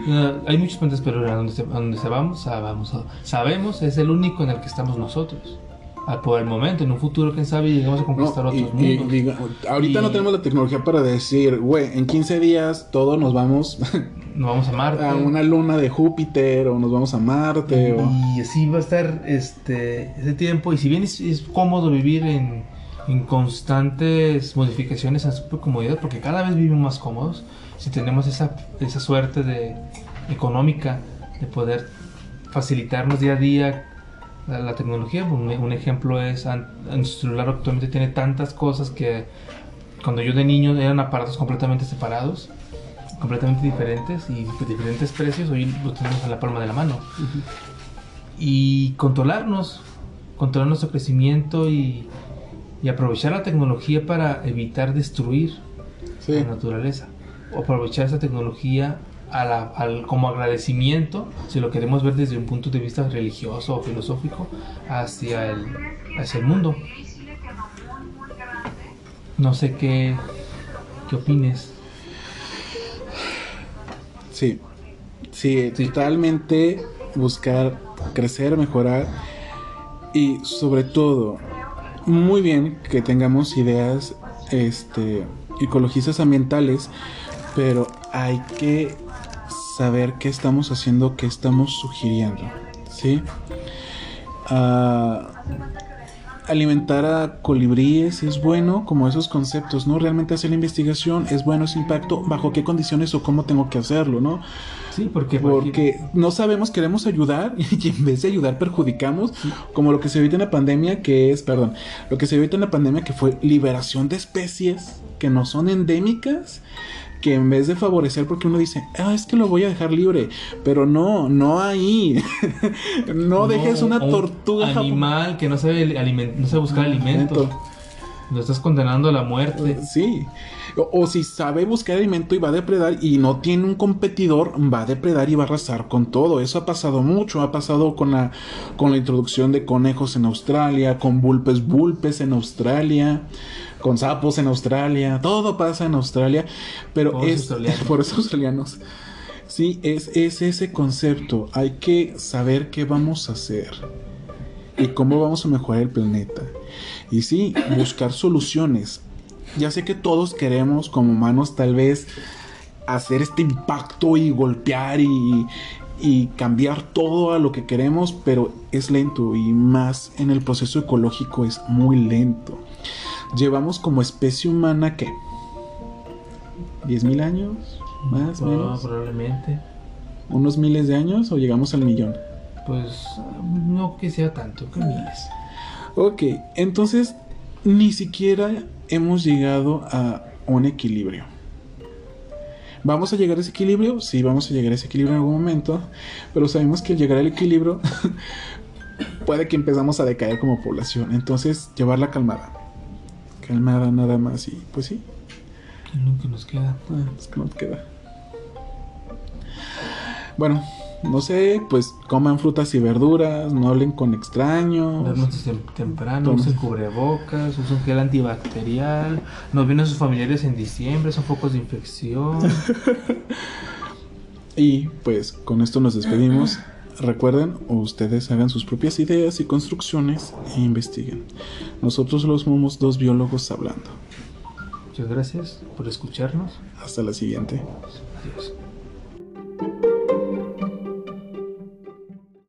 S2: No, hay muchos planetas, pero a donde se, a donde se vamos, a- vamos a- sabemos, es el único en el que estamos nosotros. Ah, por el momento, en un futuro, quién sabe, llegamos a conquistar
S1: No, y-
S2: otros
S1: y
S2: mundos.
S1: diga- ahorita
S2: Y-
S1: no tenemos la tecnología para decir, güey, en 15 días todos nos vamos <laughs>
S2: Nos vamos a Marte.
S1: a una luna de Júpiter o nos vamos a Marte o...
S2: Y así va a estar este ese tiempo. Y si bien es, es cómodo vivir en, en constantes modificaciones en su comodidad, porque cada vez vivimos más cómodos, si tenemos esa, esa suerte de económica de poder facilitarnos día a día la, la tecnología. Un, un ejemplo es, en su celular actualmente tiene tantas cosas que cuando yo de niño eran aparatos completamente separados, completamente diferentes y de diferentes precios, hoy lo tenemos en la palma de la mano. Y controlarnos, controlar nuestro crecimiento y, y aprovechar la tecnología para evitar destruir
S1: Sí.
S2: la naturaleza. O aprovechar esa tecnología a la- al- como agradecimiento, si lo queremos ver desde un punto de vista religioso o filosófico, hacia el, hacia el mundo. No sé qué, qué opines.
S1: Sí. Sí,
S2: Sí.
S1: totalmente buscar crecer, mejorar y sobre todo muy bien que tengamos ideas este ecologistas ambientales, pero hay que saber qué estamos haciendo, qué estamos sugiriendo, ¿sí? Ah, alimentar a colibríes es bueno, como esos conceptos, ¿no? Realmente hacer la investigación es bueno ese impacto, bajo qué condiciones o cómo tengo que hacerlo, ¿no?
S2: Sí, porque,
S1: Porque no sabemos, queremos ayudar <laughs> y en vez de ayudar perjudicamos, como lo que se ahorita en la pandemia, que es, perdón, lo que se ahorita en la pandemia, que fue liberación de especies que no son endémicas, que en vez de favorecer, porque uno dice, ah, es que lo voy a dejar libre, pero no, no ahí, <laughs> no, dejes una
S2: un
S1: tortuga
S2: animal que no sabe, no sabe buscar alimento. Lo estás condenando a la muerte.
S1: Sí. O, o si sabe buscar alimento y va a depredar y no tiene un competidor, va a depredar y va a arrasar con todo. Eso ha pasado mucho. Ha pasado con la, con la introducción de conejos en Australia, con vulpes vulpes en Australia, con sapos en Australia. Todo pasa en Australia. Pero
S2: Pobres
S1: es
S2: australianos. <laughs>
S1: por esos australianos. Sí, es, es ese concepto. Hay que saber qué vamos a hacer y cómo vamos a mejorar el planeta. Y sí, buscar soluciones. Ya sé que todos queremos como humanos tal vez hacer este impacto y golpear y, y cambiar todo a lo que queremos, pero es lento y más en el proceso ecológico es muy lento. Llevamos como especie humana que 10.000 años, más o
S2: Ah,
S1: menos,
S2: probablemente.
S1: unos miles de años o llegamos al millón.
S2: Pues no que sea tanto, que miles.
S1: Ok, entonces ni siquiera hemos llegado a un equilibrio. ¿Vamos a llegar a ese equilibrio? Sí, vamos a llegar a ese equilibrio en algún momento, pero sabemos que al llegar al equilibrio <laughs> puede que empezamos a decaer como población. Entonces, llevarla calmada. Calmada nada más y pues sí,
S2: Es lo que nos queda.
S1: ah, es que nos queda. Bueno, no sé, pues coman frutas y verduras, no hablen con extraños.
S2: Duerman desde temprano, usen cubrebocas, usen gel antibacterial. Nos vienen sus familiares en diciembre, son focos de infección. <laughs>
S1: Y pues con esto nos despedimos. Recuerden, ustedes hagan sus propias ideas y construcciones e investiguen. Nosotros los somos dos biólogos hablando.
S2: Muchas gracias por escucharnos.
S1: Hasta la siguiente.
S2: Adiós.